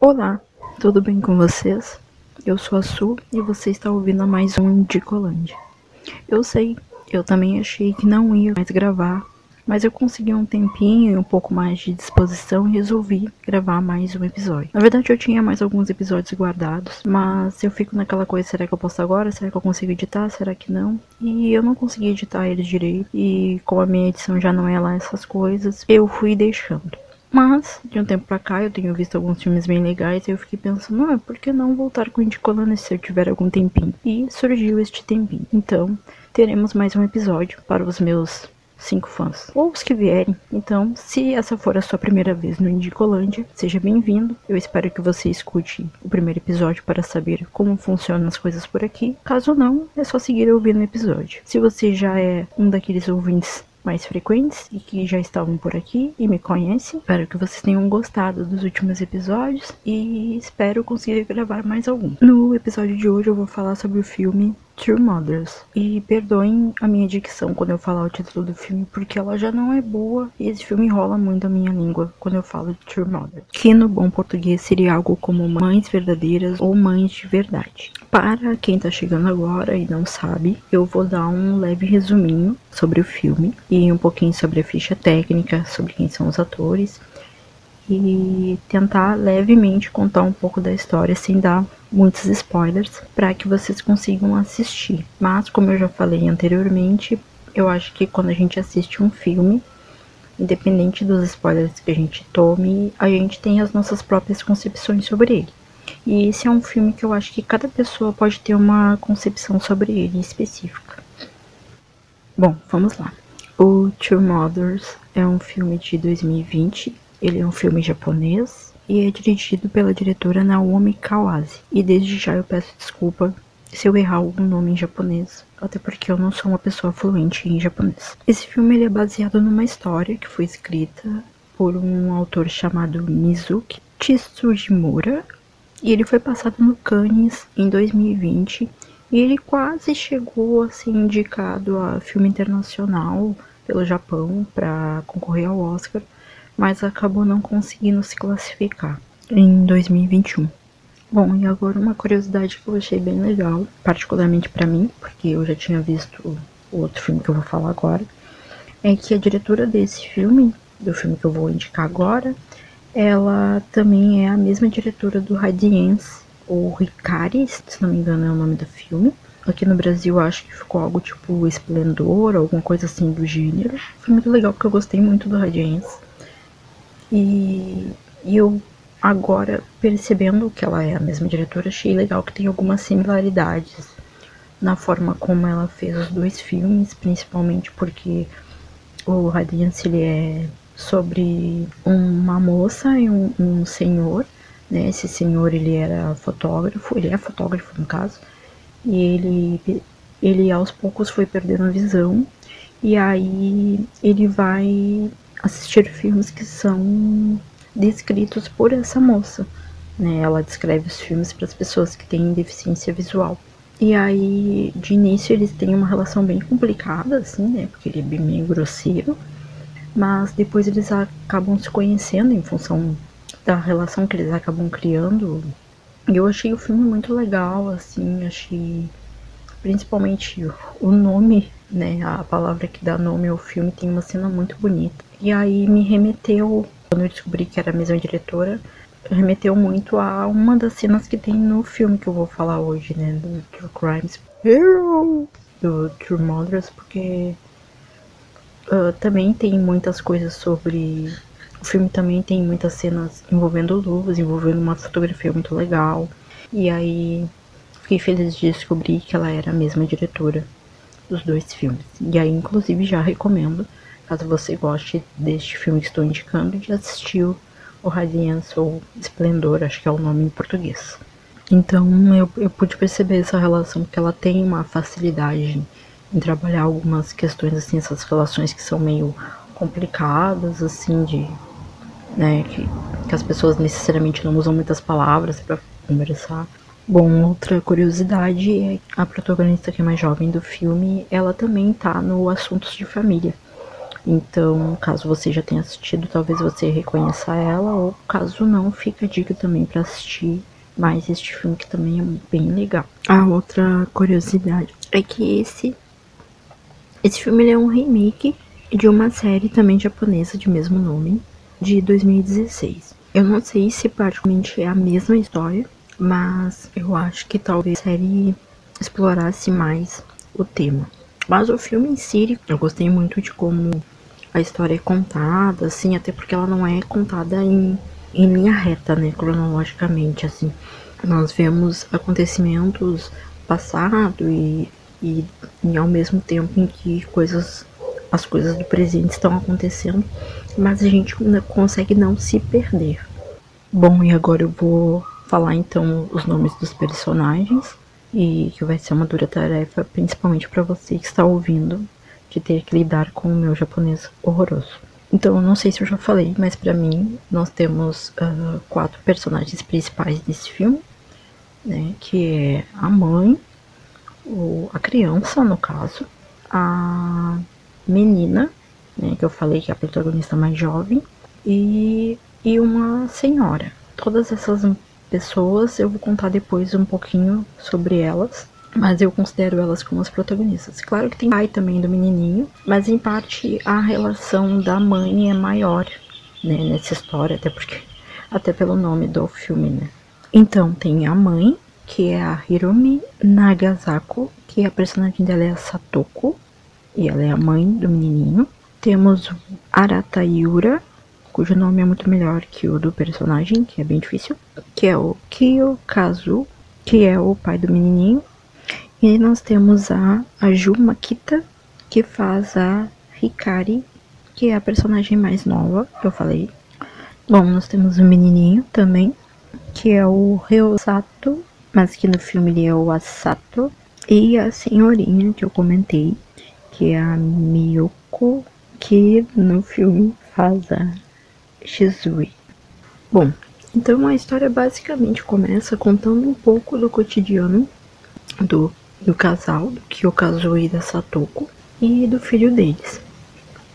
Olá, tudo bem com vocês? Eu sou a Su e você está ouvindo mais um Indicolândia. Eu sei, eu também achei que não ia mais gravar, mas eu consegui um tempinho e um pouco mais de disposição e resolvi gravar mais um episódio. Na verdade, eu tinha mais alguns episódios guardados, mas eu fico naquela coisa: será que eu posto agora? Será que eu consigo editar? Será que não? E eu não consegui editar eles direito, e como a minha edição já não é lá essas coisas, eu fui deixando. Mas, de um tempo pra cá, eu tenho visto alguns filmes bem legais e eu fiquei pensando, ah, por que não voltar com o Indicolano se eu tiver algum tempinho? E surgiu este tempinho. Então, teremos mais um episódio para os meus cinco fãs, ou os que vierem. Então, se essa for a sua primeira vez no Indicolândia, seja bem-vindo. Eu espero que você escute o primeiro episódio para saber como funcionam as coisas por aqui. Caso não, é só seguir ouvindo o episódio. Se você já é um daqueles ouvintes mais frequentes e que já estavam por aqui e me conhecem. Espero que vocês tenham gostado dos últimos episódios e espero conseguir gravar mais algum. No episódio de hoje eu vou falar sobre o filme True Mothers. E perdoem a minha dicção quando eu falar o título do filme, porque ela já não é boa e esse filme enrola muito a minha língua quando eu falo de True Mothers. Que no bom português seria algo como mães verdadeiras ou mães de verdade. Para quem tá chegando agora e não sabe, eu vou dar um leve resuminho sobre o filme e um pouquinho sobre a ficha técnica, sobre quem são os atores e tentar levemente contar um pouco da história sem dar muitos spoilers para que vocês consigam assistir. Mas como eu já falei anteriormente, eu acho que quando a gente assiste um filme, independente dos spoilers que a gente tome, a gente tem as nossas próprias concepções sobre ele. E esse é um filme que eu acho que cada pessoa pode ter uma concepção sobre ele específica. Bom, vamos lá. O Two Mothers é um filme de 2020 ele é um filme japonês e é dirigido pela diretora Naomi Kawase. E desde já eu peço desculpa se eu errar algum nome em japonês, até porque eu não sou uma pessoa fluente em japonês. Esse filme é baseado numa história que foi escrita por um autor chamado Mizuki Tsujimura e ele foi passado no Cannes em 2020 e ele quase chegou a ser indicado a filme internacional pelo Japão para concorrer ao Oscar, mas acabou não conseguindo se classificar em 2021. Bom, e agora uma curiosidade que eu achei bem legal, particularmente para mim, porque eu já tinha visto o outro filme que eu vou falar agora, é que a diretora desse filme, do filme que eu vou indicar agora, ela também é a mesma diretora do Radiance, ou Ricari, se não me engano é o nome do filme. Aqui no Brasil acho que ficou algo tipo Esplendor, alguma coisa assim do gênero. Foi muito legal porque eu gostei muito do Radiance. E, e eu agora percebendo que ela é a mesma diretora, achei legal que tem algumas similaridades na forma como ela fez os dois filmes, principalmente porque o Radiance ele é sobre uma moça e um, um, senhor, né? Esse senhor ele era fotógrafo, ele é fotógrafo no caso, e ele ele aos poucos foi perdendo a visão e aí ele vai assistir filmes que são descritos por essa moça. Né? Ela descreve os filmes para as pessoas que têm deficiência visual. E aí, de início, eles têm uma relação bem complicada, assim, né? Porque ele é bem meio grosseiro. Mas depois eles acabam se conhecendo em função da relação que eles acabam criando. E eu achei o filme muito legal, assim, achei principalmente o nome, né? A palavra que dá nome ao filme tem uma cena muito bonita. E aí me remeteu, quando eu descobri que era a mesma diretora, remeteu muito a uma das cenas que tem no filme que eu vou falar hoje, né? Do True Crimes do True Mothers, porque uh, também tem muitas coisas sobre. O filme também tem muitas cenas envolvendo luvas, envolvendo uma fotografia muito legal. E aí fiquei feliz de descobrir que ela era a mesma diretora dos dois filmes. E aí, inclusive, já recomendo caso você goste deste filme que estou indicando, de assistir o Radiance ou Esplendor, acho que é o nome em português. Então eu, eu pude perceber essa relação, que ela tem uma facilidade em trabalhar algumas questões, assim, essas relações que são meio complicadas, assim, de. né, que, que as pessoas necessariamente não usam muitas palavras para conversar. Bom, outra curiosidade é a protagonista que é mais jovem do filme, ela também tá no Assuntos de Família Então, caso você já tenha assistido, talvez você reconheça ela, ou caso não, fica a dica também para assistir mais este filme que também é bem legal. A outra curiosidade é que esse esse filme é um remake de uma série também japonesa de mesmo nome, de 2016. Eu não sei se praticamente é a mesma história, mas eu acho que talvez a série explorasse mais o tema. Mas o filme em si, eu gostei muito de como a história é contada, assim, até porque ela não é contada em, em linha reta, né, cronologicamente, assim. Nós vemos acontecimentos passado e, e, e ao mesmo tempo em que coisas as coisas do presente estão acontecendo, mas a gente consegue não se perder. Bom, e agora eu vou falar então os nomes dos personagens e que vai ser uma dura tarefa, principalmente para você que está ouvindo, de ter que lidar com o meu japonês horroroso. Então, não sei se eu já falei, mas para mim nós temos uh, quatro personagens principais desse filme, né? Que é a mãe, o, a criança, no caso, a menina, né? Que eu falei que é a protagonista mais jovem, e, e uma senhora. Todas essas pessoas, eu vou contar depois um pouquinho sobre elas, mas eu considero elas como as protagonistas. Claro que tem pai também do menininho, mas em parte a relação da mãe é maior, né, nessa história, até porque até pelo nome do filme, né? Então tem a mãe, que é a Hiromi Nagasako, que a personagem dela é a Satoko, e ela é a mãe do menininho. Temos Arata Yura, cujo nome é muito melhor que o do personagem, que é bem difícil, que é o Kiyokazu, que é o pai do menininho. E nós temos a, a Makita, que faz a Hikari, que é a personagem mais nova, que eu falei. Bom, nós temos o menininho também, que é o Ryosato, mas que no filme ele é o Asato. E a senhorinha que eu comentei, que é a Miyoko, que no filme faz a Shizui. Bom, então a história basicamente começa contando um pouco do cotidiano do, do casal, do Kyokazu e da Satoko, e do filho deles.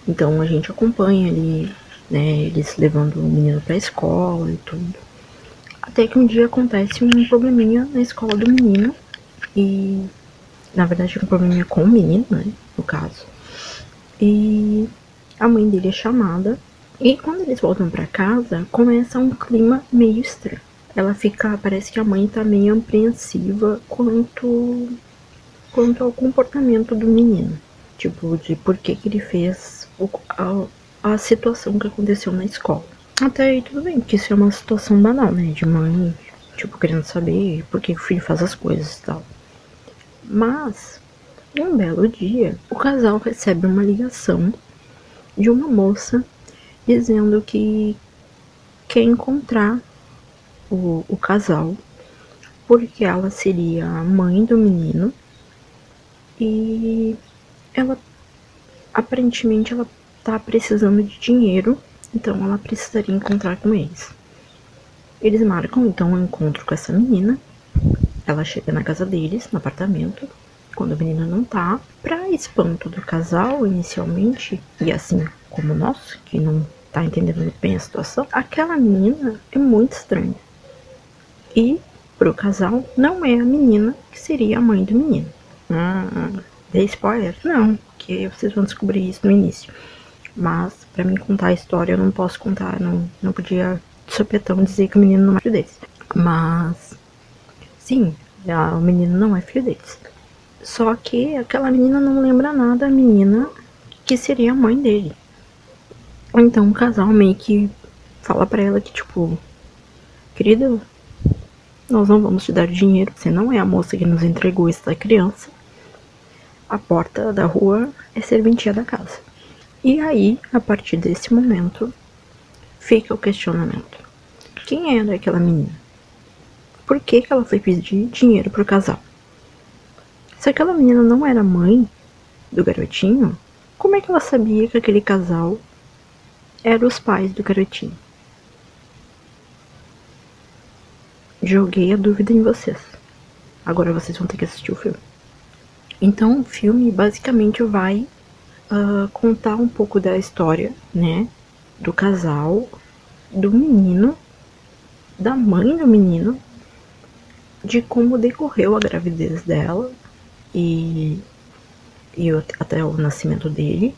Então a gente acompanha ali, né, eles levando o menino pra escola e tudo. Até que um dia acontece um probleminha na escola do menino, e na verdade um probleminha com o menino, né, no caso. E a mãe dele é chamada e quando eles voltam para casa, começa um clima meio estranho. Ela fica, parece que a mãe tá meio apreensiva quanto quanto ao comportamento do menino, tipo de por que que ele fez o, a, a situação que aconteceu na escola. Até aí tudo bem, porque isso é uma situação banal, né, de mãe, tipo querendo saber por que o filho faz as coisas e tal. Mas um belo dia, o casal recebe uma ligação de uma moça dizendo que quer encontrar o, o casal porque ela seria a mãe do menino e ela aparentemente ela tá precisando de dinheiro, então ela precisaria encontrar com eles. Eles marcam então um encontro com essa menina. Ela chega na casa deles, no apartamento, quando a menina não tá, pra espanto do casal inicialmente, e assim como nós, que não tá entendendo muito bem a situação, aquela menina é muito estranha. E pro casal não é a menina que seria a mãe do menino. Hum, dei spoiler? Não, porque vocês vão descobrir isso no início. Mas para mim contar a história eu não posso contar, não, não podia de sopetão dizer que o menino não é filho deles. Mas sim, o menino não é filho deles. Só que aquela menina não lembra nada da menina que seria a mãe dele. Então o casal meio que fala pra ela que, tipo, querida, nós não vamos te dar dinheiro, você não é a moça que nos entregou essa criança. A porta da rua é serventia da casa. E aí, a partir desse momento, fica o questionamento. Quem era aquela menina? Por que, que ela foi pedir dinheiro pro casal? Se aquela menina não era mãe do garotinho, como é que ela sabia que aquele casal eram os pais do garotinho. Joguei a dúvida em vocês. Agora vocês vão ter que assistir o filme. Então o filme basicamente vai uh, contar um pouco da história, né? Do casal, do menino, da mãe do menino, de como decorreu a gravidez dela e, e até o nascimento dele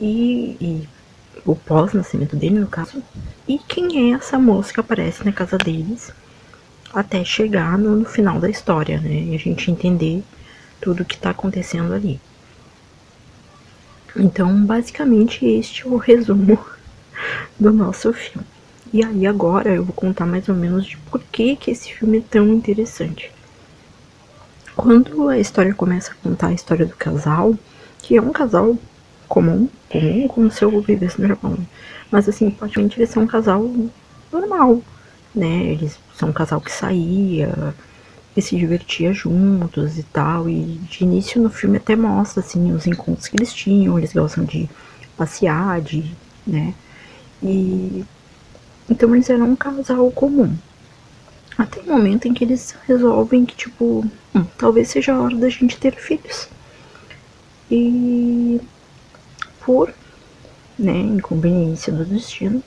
e, e o pós-nascimento dele, no caso, e quem é essa moça que aparece na casa deles até chegar no, no final da história, né? E a gente entender tudo o que está acontecendo ali. Então, basicamente, este é o resumo do nosso filme. E aí agora eu vou contar mais ou menos de por que, que esse filme é tão interessante. Quando a história começa a contar a história do casal, que é um casal comum, comum como se eu vivesse no Japão, mas assim, praticamente eles são um casal normal, né? Eles são um casal que saía, que se divertia juntos e tal. E de início no filme até mostra assim os encontros que eles tinham, eles gostam de passear, de, né? E então eles eram um casal comum. Até o momento em que eles resolvem que, tipo, hum, talvez seja a hora da gente ter filhos. E por né, inconveniência do destino,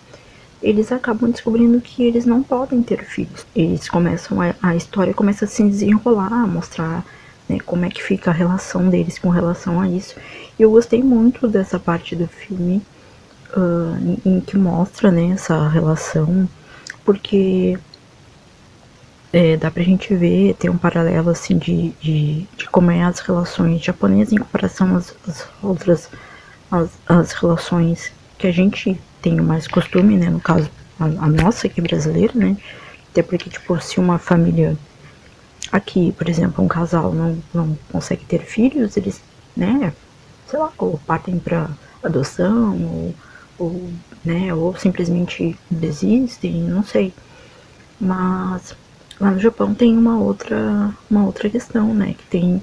eles acabam descobrindo que eles não podem ter filhos. Eles começam a, a história começa a se desenrolar, a mostrar né, como é que fica a relação deles com relação a isso. E eu gostei muito dessa parte do filme uh, em, em, que mostra né, essa relação, porque é, dá pra gente ver, tem um paralelo assim de, de, de como é as relações japonesas em comparação às, às outras as, as relações que a gente tem mais costume, né? No caso, a, a nossa aqui brasileira, né? Até porque, tipo, se uma família aqui, por exemplo, um casal não, não consegue ter filhos, eles, né, sei lá, ou partem para adoção, ou, ou, né, ou simplesmente desistem, não sei. Mas lá no Japão tem uma outra, uma outra questão, né, que tem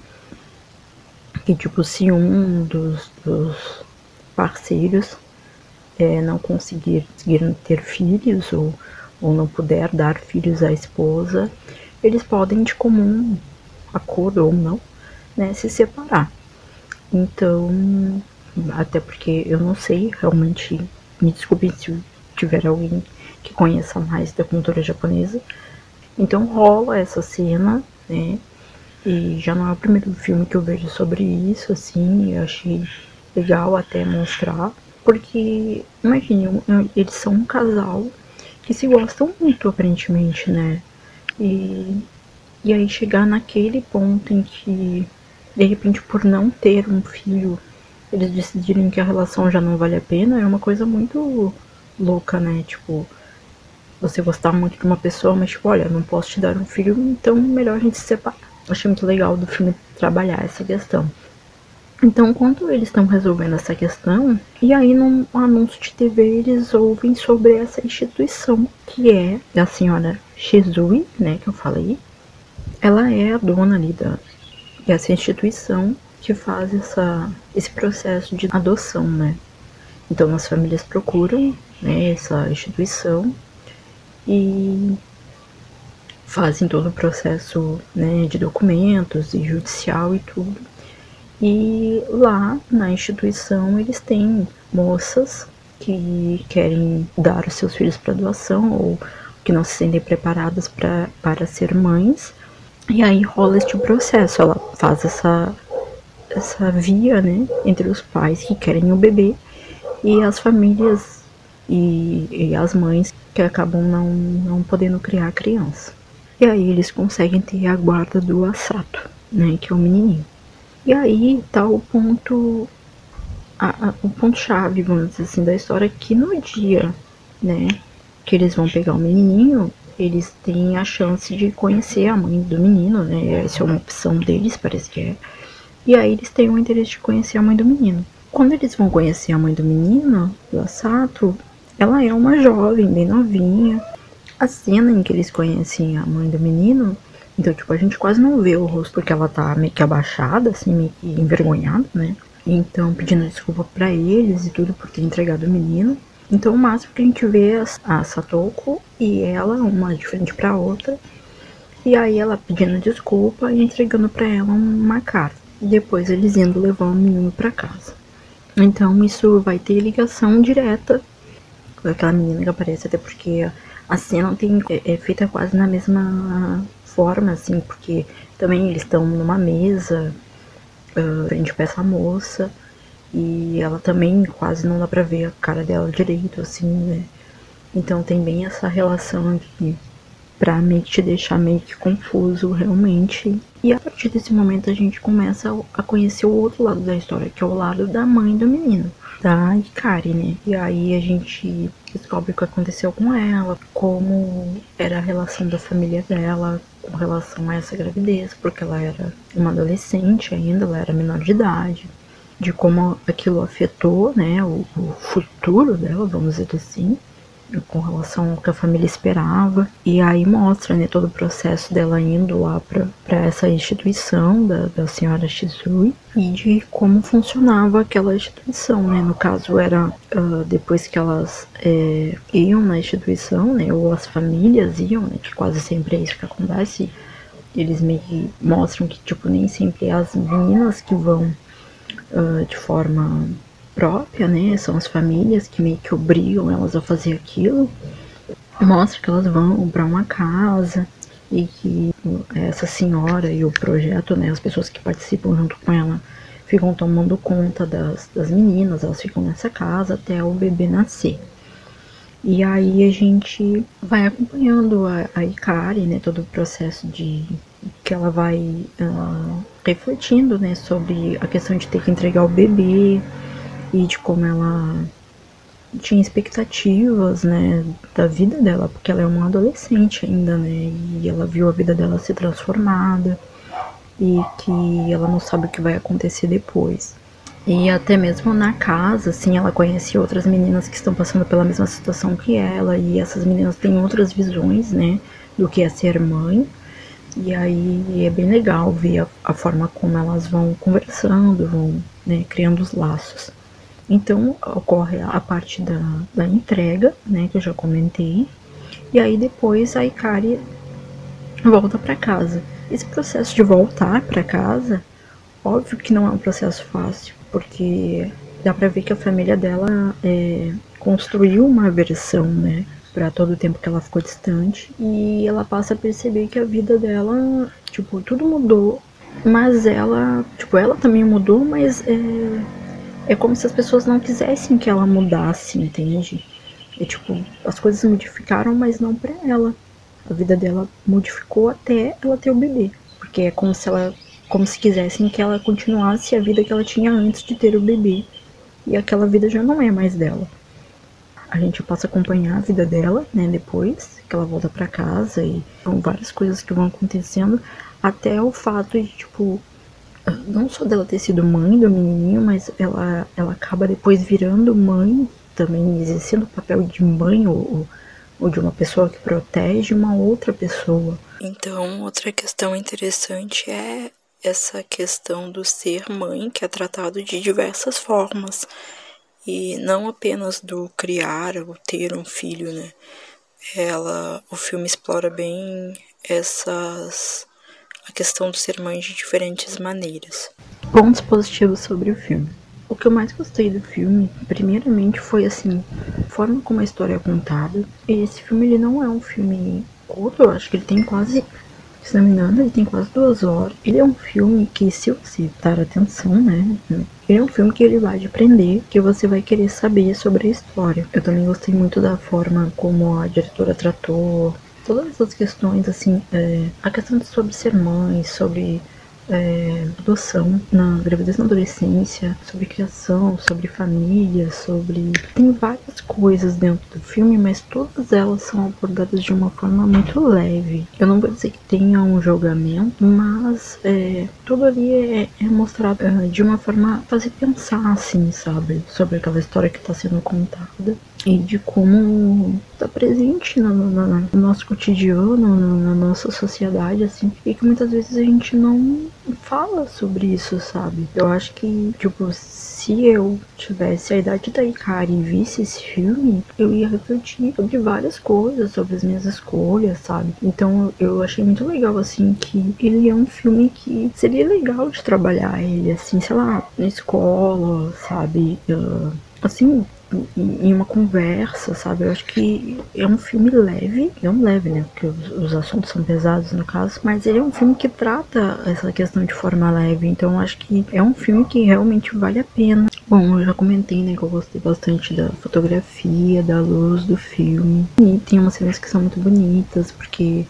que tipo se um dos, dos parceiros é, não conseguir, conseguir ter filhos ou, ou não puder dar filhos à esposa, eles podem de comum acordo ou não, né, se separar. Então, até porque eu não sei realmente, me desculpe se tiver alguém que conheça mais da cultura japonesa. Então rola essa cena, né? E já não é o primeiro filme que eu vejo sobre isso, assim, eu achei legal até mostrar, porque, imagine, eles são um casal que se gostam muito, aparentemente, né? E, e aí chegar naquele ponto em que, de repente, por não ter um filho, eles decidirem que a relação já não vale a pena, é uma coisa muito louca, né? Tipo, você gostar muito de uma pessoa, mas tipo, olha, não posso te dar um filho, então melhor a gente se separar. Achei muito legal do filme trabalhar essa questão. Então, enquanto eles estão resolvendo essa questão, e aí num anúncio de TV eles ouvem sobre essa instituição, que é a senhora Shizui, né, que eu falei. Ela é a dona ali da, dessa instituição que faz essa, esse processo de adoção, né. Então as famílias procuram né, essa instituição e fazem todo o processo né, de documentos e judicial e tudo e lá na instituição eles têm moças que querem dar os seus filhos para doação ou que não se sentem preparadas pra, para ser mães. E aí rola este processo, ela faz essa, essa via né, entre os pais que querem o bebê e as famílias e, e as mães que acabam não, não podendo criar a criança. E aí eles conseguem ter a guarda do Asato, né, que é o menininho. E aí tá o ponto, a, a, o ponto chave, vamos dizer assim, da história que no dia, né, que eles vão pegar o menininho, eles têm a chance de conhecer a mãe do menino, né? Essa é uma opção deles, parece que é. E aí eles têm o interesse de conhecer a mãe do menino. Quando eles vão conhecer a mãe do menino, do Asato, ela é uma jovem, bem novinha. A cena em que eles conhecem a mãe do menino então, tipo, a gente quase não vê o rosto porque ela tá meio que abaixada, assim, meio que envergonhada, né? Então, pedindo desculpa para eles e tudo por ter entregado o menino. Então, o máximo que a gente vê é a Satoko e ela, uma de frente pra outra. E aí ela pedindo desculpa e entregando para ela uma carta. E depois eles indo levar o menino para casa. Então isso vai ter ligação direta aquela menina que aparece, até porque a cena tem, é, é feita quase na mesma forma, assim, porque também eles estão numa mesa, uh, frente pra essa moça, e ela também quase não dá pra ver a cara dela direito, assim, né? Então tem bem essa relação aqui pra meio que te deixar meio que confuso realmente. E a partir desse momento a gente começa a conhecer o outro lado da história, que é o lado da mãe do menino, da Ikari, né? E aí a gente descobre o que aconteceu com ela, como era a relação da família dela com relação a essa gravidez, porque ela era uma adolescente ainda, ela era menor de idade, de como aquilo afetou, né, o, o futuro dela, vamos dizer assim com relação ao que a família esperava. E aí mostra né, todo o processo dela indo lá para essa instituição da, da senhora Shizui e de como funcionava aquela instituição, né? No caso era uh, depois que elas é, iam na instituição, né? Ou as famílias iam, né? Que quase sempre é isso que acontece. Eles meio mostram que tipo nem sempre é as meninas que vão uh, de forma própria, né? São as famílias que meio que obrigam elas a fazer aquilo. Mostra que elas vão para uma casa e que essa senhora e o projeto, né? As pessoas que participam junto com ela ficam tomando conta das, das meninas, elas ficam nessa casa até o bebê nascer. E aí a gente vai acompanhando a, a Ikari, né? Todo o processo de que ela vai uh, refletindo, né? Sobre a questão de ter que entregar o bebê, e de como ela tinha expectativas, né, da vida dela, porque ela é uma adolescente ainda, né, e ela viu a vida dela ser transformada e que ela não sabe o que vai acontecer depois. E até mesmo na casa, assim, ela conhece outras meninas que estão passando pela mesma situação que ela, e essas meninas têm outras visões, né, do que é ser mãe. E aí é bem legal ver a, a forma como elas vão conversando, vão né, criando os laços. Então ocorre a parte da, da entrega, né, que eu já comentei, e aí depois a Ikari volta para casa. Esse processo de voltar para casa, óbvio que não é um processo fácil, porque dá para ver que a família dela é, construiu uma versão, né, para todo o tempo que ela ficou distante, e ela passa a perceber que a vida dela, tipo, tudo mudou, mas ela, tipo, ela também mudou, mas é, é como se as pessoas não quisessem que ela mudasse, entende? É tipo, as coisas modificaram, mas não para ela. A vida dela modificou até ela ter o bebê. Porque é como se ela. Como se quisessem que ela continuasse a vida que ela tinha antes de ter o bebê. E aquela vida já não é mais dela. A gente passa a acompanhar a vida dela, né, depois que ela volta para casa e são várias coisas que vão acontecendo, até o fato de, tipo, não só dela ter sido mãe do menininho, mas ela, ela acaba depois virando mãe, também exercendo o papel de mãe ou, ou de uma pessoa que protege uma outra pessoa. Então, outra questão interessante é essa questão do ser mãe, que é tratado de diversas formas, e não apenas do criar ou ter um filho, né? Ela, o filme explora bem essas a questão do ser mãe de diferentes maneiras. Pontos positivos sobre o filme. O que eu mais gostei do filme, primeiramente, foi assim, a forma como a história é contada. Esse filme ele não é um filme curto, eu acho que ele tem quase, se não me engano, ele tem quase duas horas. Ele é um filme que, se você dar atenção, né, ele é um filme que ele vai te prender, que você vai querer saber sobre a história. Eu também gostei muito da forma como a diretora tratou todas essas questões, assim, é, a questão de sobre ser mãe, sobre é, adoção na gravidez na adolescência, sobre criação, sobre família, sobre. Tem várias coisas dentro do filme, mas todas elas são abordadas de uma forma muito leve. Eu não vou dizer que tenha um julgamento, mas é, tudo ali é, é mostrado é, de uma forma fazer pensar, assim, sabe? Sobre aquela história que está sendo contada. E de como está presente no, no, no, nosso cotidiano, na nossa sociedade, assim, e que muitas vezes a gente não fala sobre isso, sabe? Eu acho que, tipo, se eu tivesse a idade da Ikari e visse esse filme, eu ia refletir sobre várias coisas, sobre as minhas escolhas, sabe? Então eu achei muito legal, assim, que ele é um filme que seria legal de trabalhar ele, assim, sei lá, na escola, sabe? Uh, assim, em uma conversa, sabe? Eu acho que é um filme leve, é um leve, né? Porque os, os, assuntos são pesados no caso, mas ele é um filme que trata essa questão de forma leve, então acho que é um filme que realmente vale a pena. Bom, eu já comentei, né, que eu gostei bastante da fotografia, da luz do filme, e tem umas cenas que são muito bonitas, porque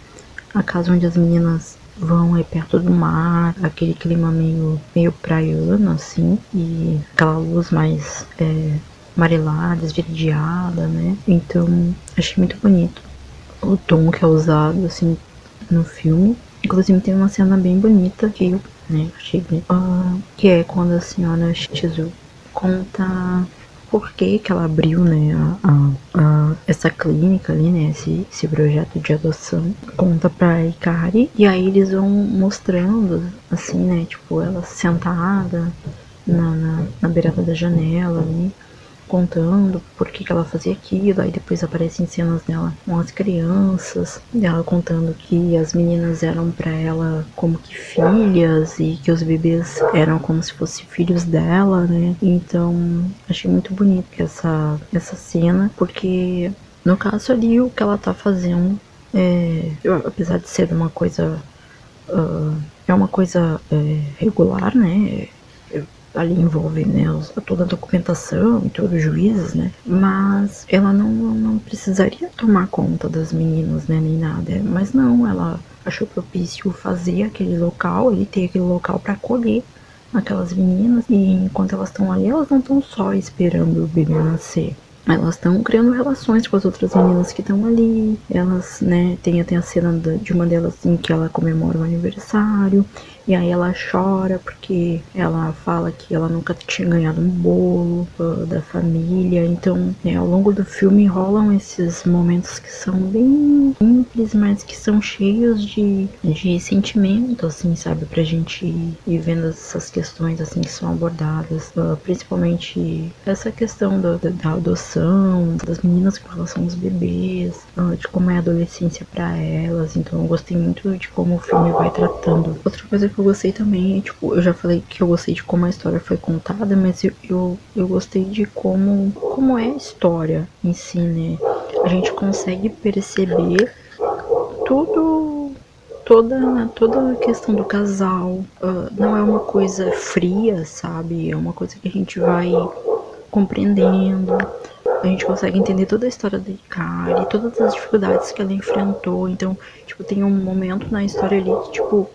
a casa onde as meninas vão é perto do mar, aquele clima meio, meio praiano, assim, e aquela luz mais é, amarelada, esverdeada, né? Então, achei muito bonito o tom que é usado, assim, no filme. Inclusive, tem uma cena bem bonita que eu né, achei bem, uh, que é quando a senhora Shizu conta por que, que ela abriu, né, a, a, essa clínica ali, né, esse, esse projeto de adoção, conta pra Ikari, e aí eles vão mostrando, assim, né, tipo, ela sentada na, na, na beirada da janela ali, contando por que, que ela fazia aquilo, aí depois aparecem cenas dela com as crianças, dela contando que as meninas eram para ela como que filhas e que os bebês eram como se fossem filhos dela, né? Então, achei muito bonito essa, essa cena, porque no caso ali o que ela tá fazendo é, apesar de ser uma coisa uh, é uma coisa é, regular, né? Ali envolve né, toda a documentação e todos os juízes, né? Mas ela não, não precisaria tomar conta das meninas, né? Nem nada. Mas não, ela achou propício fazer aquele local, ele ter aquele local para acolher aquelas meninas. E enquanto elas estão ali, elas não estão só esperando o bebê nascer. Elas estão criando relações com as outras meninas que estão ali. Elas, né, tem até a cena de uma delas em que ela comemora o aniversário. E aí ela chora porque ela fala que ela nunca tinha ganhado um bolo uh, da família. Então, né, ao longo do filme rolam esses momentos que são bem simples, mas que são cheios de, de sentimento, assim, sabe? Pra gente ir vendo essas questões, assim, que são abordadas. Uh, principalmente essa questão do, da adoção, das meninas com relação aos bebês, uh, de como é a adolescência para elas. Então, eu gostei muito de como o filme vai tratando. Outra coisa que eu gostei também, tipo, eu já falei que eu gostei de como a história foi contada, mas eu, eu, eu gostei de como, como é a história em si, né? A gente consegue perceber tudo toda toda a questão do casal uh, não é uma coisa fria sabe é uma coisa que a gente vai compreendendo a gente consegue entender toda a história da Ikari todas as dificuldades que ela enfrentou então tipo tem um momento na história ali que tipo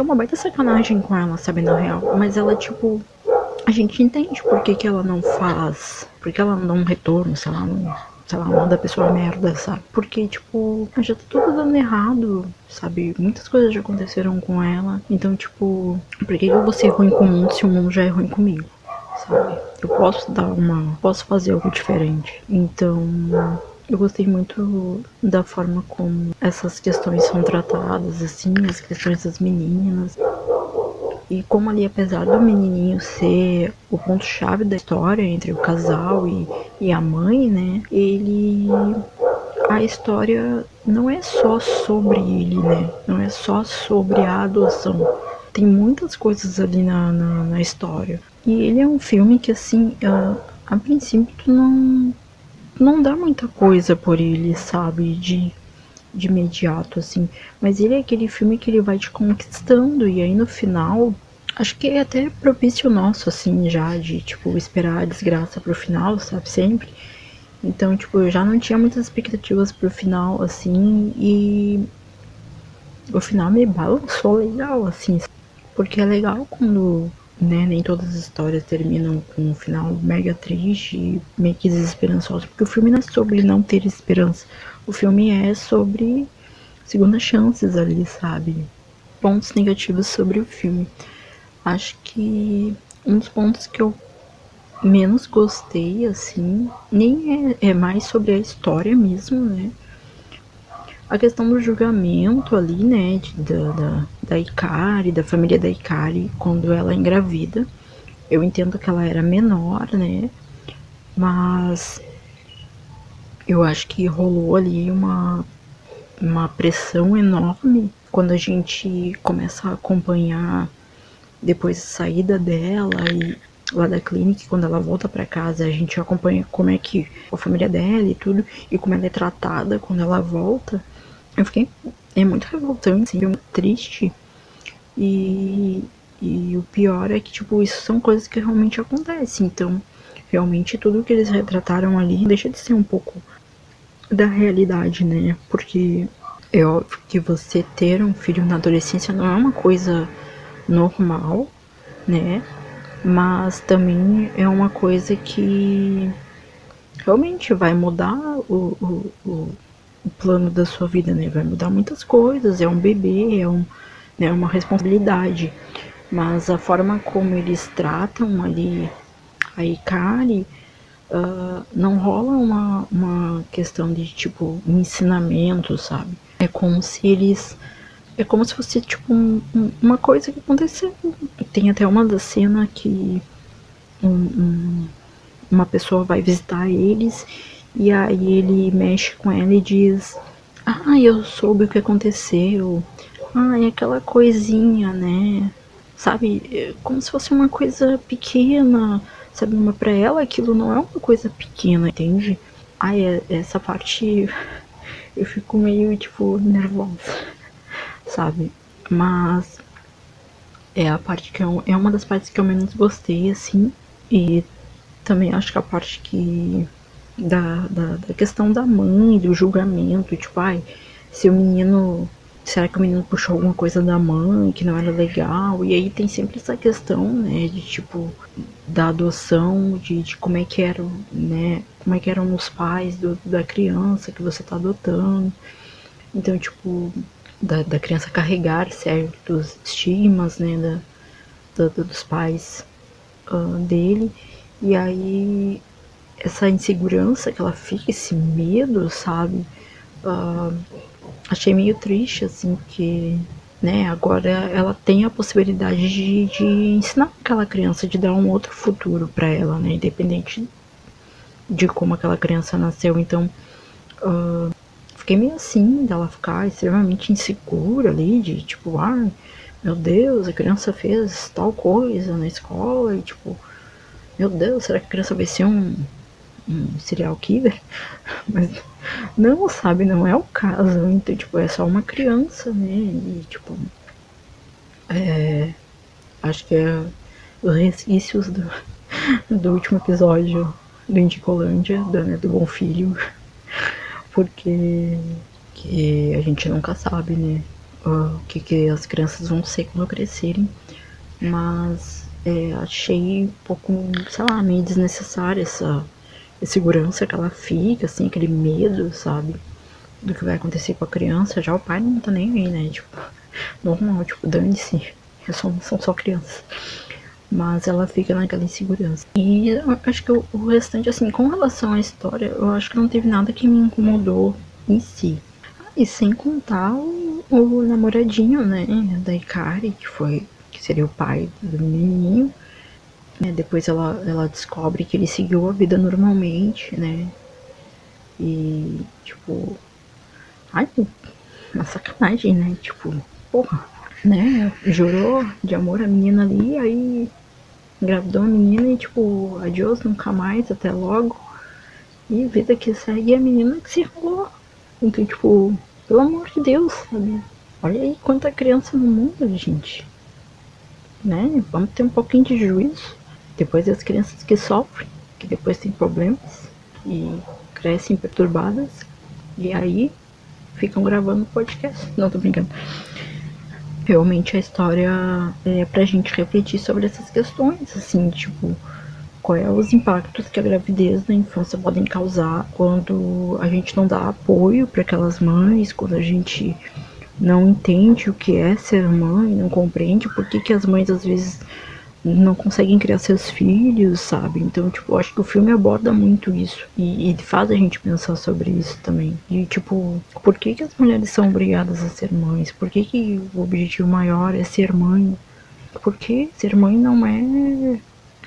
que é uma baita sacanagem com ela, sabe, na real. Mas ela, tipo, a gente entende por que, que ela não faz. Por que ela não dá um retorno, sei lá, não, sei lá, manda a pessoa merda, sabe? Porque, tipo, já tá tudo dando errado, sabe? Muitas coisas já aconteceram com ela. Então, tipo, por que eu vou ser ruim com o mundo se o mundo já é ruim comigo? Sabe? Eu posso dar uma. Posso fazer algo diferente. Então. Eu gostei muito da forma como essas questões são tratadas, assim, as questões das meninas. E como ali, apesar do menininho ser o ponto-chave da história entre o casal e, e a mãe, né? Ele. A história não é só sobre ele, né? Não é só sobre a adoção. Tem muitas coisas ali na, na, na história. E ele é um filme que, assim, a, a princípio tu não, não dá muita coisa por ele, sabe? De, de imediato, assim. Mas ele é aquele filme que ele vai te conquistando. E aí no final. Acho que é até propício nosso, assim, já, de, tipo, esperar a desgraça pro final, sabe? Sempre. Então, tipo, eu já não tinha muitas expectativas pro final, assim, e o final me balançou legal, assim. Porque é legal quando né? Nem todas as histórias terminam com um final mega triste e meio que desesperançoso, porque o filme não é sobre não ter esperança. O filme é sobre segundas chances ali, sabe? Pontos negativos sobre o filme. Acho que um dos pontos que eu menos gostei, assim, nem é, é mais sobre a história mesmo, né? A questão do julgamento ali, né, de, da, da, da Ikari, da família da Ikari, quando ela é engravida. Eu entendo que ela era menor, né? Mas eu acho que rolou ali uma, uma pressão enorme quando a gente começa a acompanhar depois da saída dela e lá da clínica, quando ela volta para casa, a gente acompanha como é que a família dela e tudo, e como ela é tratada quando ela volta. Eu fiquei. É muito revoltante, assim, muito triste. E, e o pior é que, tipo, isso são coisas que realmente acontecem. Então, realmente, tudo que eles retrataram ali deixa de ser um pouco da realidade, né? Porque é óbvio que você ter um filho na adolescência não é uma coisa normal, né? Mas também é uma coisa que realmente vai mudar o, o, o, o plano da sua vida, né? Vai mudar muitas coisas. É um bebê, é um, né, uma responsabilidade. Mas a forma como eles tratam ali a Ikari uh, não rola uma, uma questão de tipo um ensinamento, sabe? É como se eles é como se fosse tipo um, um, uma coisa que aconteceu. Tem até uma da cena que um, uma pessoa vai visitar eles e aí ele mexe com ela e diz: Ah, eu soube o que aconteceu. Ah, é aquela coisinha, né? Sabe? É como se fosse uma coisa pequena. Sabe? Mas pra ela aquilo não é uma coisa pequena, entende? Ai, é, essa parte eu fico meio, tipo, nervosa sabe? Mas é a parte que eu, é uma das partes que eu menos gostei, assim. E também acho que a parte que. Da, da, da questão da mãe, do julgamento, tipo, ai, se o menino. Será que o menino puxou alguma coisa da mãe que não era legal? E aí tem sempre essa questão, né, de tipo, da adoção, de, de como é que eram, né, como é que eram os pais do, da criança que você tá adotando. Então, tipo, da, da criança carregar certos estigmas, né, da, da dos pais uh, dele. E aí essa insegurança que ela fica, esse medo, sabe? Uh, achei meio triste, assim, que né, agora ela tem a possibilidade de, de ensinar aquela criança, de dar um outro futuro para ela, né? Independente de como aquela criança nasceu. Então, uh, fiquei meio assim, dela ficar extremamente insegura ali, de tipo, ah, meu Deus, a criança fez tal coisa na escola, e tipo, meu Deus, será que a criança vai ser um, um serial killer? Mas não, sabe, não é o caso, então, tipo, é só uma criança, né, e tipo, é, acho que é os resquícios do, do último episódio do Indicolândia, do, né, do Bom Filho, porque que a gente nunca sabe, né? O que, que as crianças vão ser quando crescerem. Mas é, achei um pouco, sei lá, meio desnecessária essa segurança que ela fica, assim, aquele medo, sabe? Do que vai acontecer com a criança. Já o pai não tá nem aí, né? Tipo, normal, tipo, dane-se. São, são só crianças mas ela fica naquela insegurança. E acho que o, o restante, assim, com relação à história, eu acho que não teve nada que me incomodou em si. E sem contar o, o namoradinho, né, da Ikari, que foi, que seria o pai do menininho. Né, depois ela, ela descobre que ele seguiu a vida normalmente, né, e, tipo, ai, uma sacanagem, né, tipo, porra, né, jurou de amor a menina ali, aí engravidou a menina e tipo, adiós, nunca mais, até logo. E vida que segue a menina que se rolou. Então, tipo, pelo amor de Deus, sabe? Olha aí quanta criança no mundo, gente. Né? Vamos ter um pouquinho de juízo. Depois as crianças que sofrem, que depois têm problemas e crescem perturbadas. E aí ficam gravando podcast. Não tô brincando realmente a história é pra gente refletir sobre essas questões, assim, tipo, quais é os impactos que a gravidez na infância podem causar quando a gente não dá apoio para aquelas mães, quando a gente não entende o que é ser mãe, não compreende por que, que as mães às vezes não conseguem criar seus filhos, sabe? Então, tipo, acho que o filme aborda muito isso. E, e faz a gente pensar sobre isso também. E, tipo, por que, que as mulheres são obrigadas a ser mães? Por que, que o objetivo maior é ser mãe? Porque ser mãe não é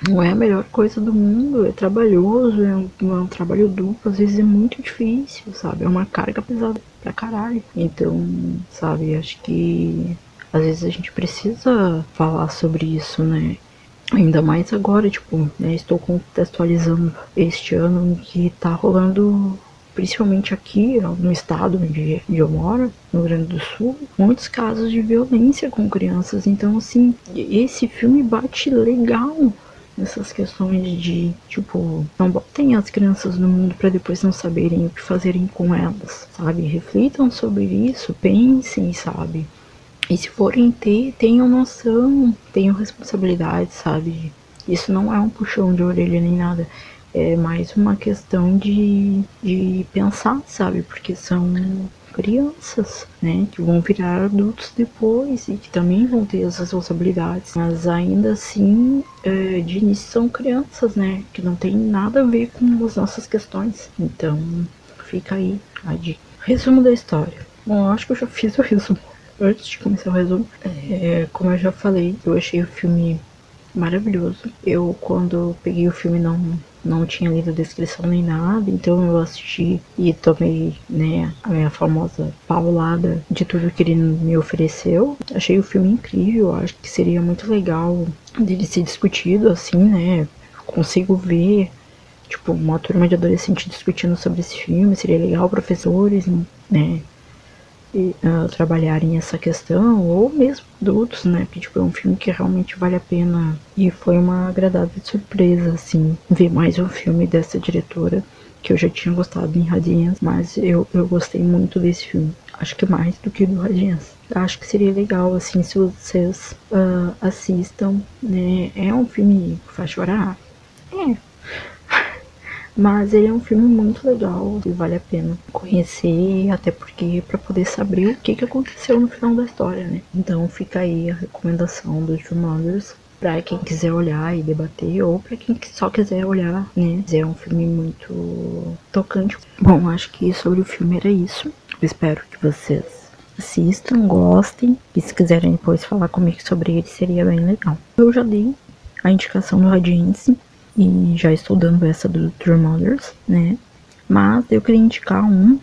não é a melhor coisa do mundo, é trabalhoso, é um, é um, trabalho duplo, às vezes é muito difícil, sabe? É uma carga pesada pra caralho. Então, sabe, acho que às vezes a gente precisa falar sobre isso, né? Ainda mais agora, tipo, né, estou contextualizando este ano que tá rolando, principalmente aqui no estado onde eu moro, no Rio Grande do Sul, muitos casos de violência com crianças. Então, assim, esse filme bate legal nessas questões de, tipo, não botem as crianças no mundo para depois não saberem o que fazerem com elas, sabe? Reflitam sobre isso, pensem, sabe? E se forem ter, tenham noção, tenham responsabilidade, sabe? Isso não é um puxão de orelha nem nada. É mais uma questão de, de pensar, sabe? Porque são crianças, né? Que vão virar adultos depois e que também vão ter as responsabilidades. Mas ainda assim, é, de início são crianças, né? Que não tem nada a ver com as nossas questões. Então, fica aí a dica. Resumo da história. Bom, eu acho que eu já fiz o resumo. Antes de começar o resumo, é, como eu já falei, eu achei o filme maravilhoso. Eu, quando peguei o filme, não não tinha lido a descrição nem nada, então eu assisti e tomei, né, a minha famosa paulada de tudo que ele me ofereceu. Achei o filme incrível, acho que seria muito legal dele ser discutido assim, né? Consigo ver tipo uma turma de adolescentes discutindo sobre esse filme, seria legal professores, né, uh, trabalharem essa questão, ou mesmo adultos, né? Que tipo, é um filme que realmente vale a pena. E foi uma agradável surpresa, assim, ver mais um filme dessa diretora, que eu já tinha gostado em Radiance, mas eu, eu gostei muito desse filme. Acho que mais do que do Radiance. Acho que seria legal, assim, se vocês uh, assistam, né? É um filme que faz chorar? É, mas ele é um filme muito legal e vale a pena conhecer, até porque para poder saber o que, que aconteceu no final da história, né? Então fica aí a recomendação dos Jumanjers para quem quiser olhar e debater ou para quem só quiser olhar, né? É um filme muito tocante. Bom, acho que sobre o filme era isso. Eu espero que vocês assistam, gostem e se quiserem depois falar comigo sobre ele seria bem legal. Eu já dei a indicação do Radiance e já estou dando essa do True Mothers, né? Mas eu queria indicar um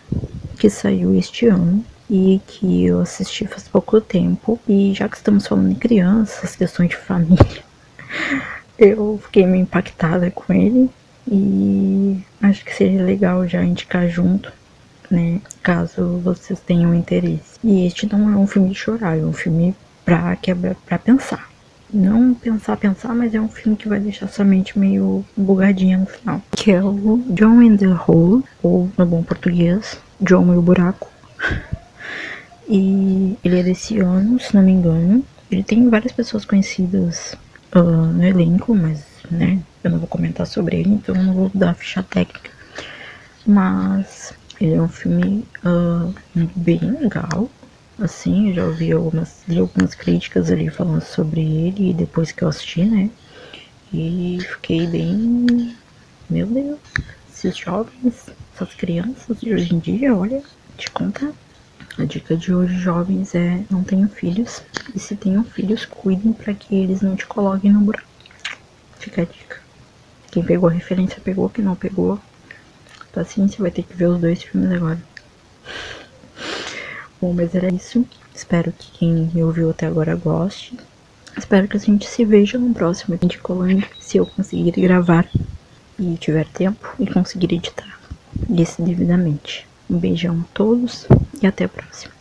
que saiu este ano e que eu assisti faz pouco tempo. E já que estamos falando em crianças, questões de família, eu fiquei meio impactada com ele e acho que seria legal já indicar junto, né? Caso vocês tenham interesse. E este não é um filme de chorar, é um filme pra quebrar, pra pensar não pensar, pensar, mas é um filme que vai deixar sua mente meio bugadinha no final. Que é o John in the Hole, ou no bom português, John e o Buraco. E ele é desse ano, se não me engano. Ele tem várias pessoas conhecidas uh, no elenco, mas, né, eu não vou comentar sobre ele, então eu não vou dar ficha técnica. Mas ele é um filme uh, bem legal, assim, já ouvi algumas, li algumas críticas ali falando sobre ele depois que eu assisti, né? E fiquei bem. Meu Deus, esses jovens, essas crianças de hoje em dia, olha, te contar. A dica de hoje, jovens, é não tenham filhos. E se tenham filhos, cuidem para que eles não te coloquem no buraco. Fica a dica. Quem pegou a referência pegou, quem não pegou, paciência, vai ter que ver os dois filmes agora. Bom, mas era isso. Espero que quem me ouviu até agora goste. Espero que a gente se veja no próximo de Colônia, se eu conseguir gravar e tiver tempo e conseguir editar isso devidamente. Um beijão a todos e até a próxima.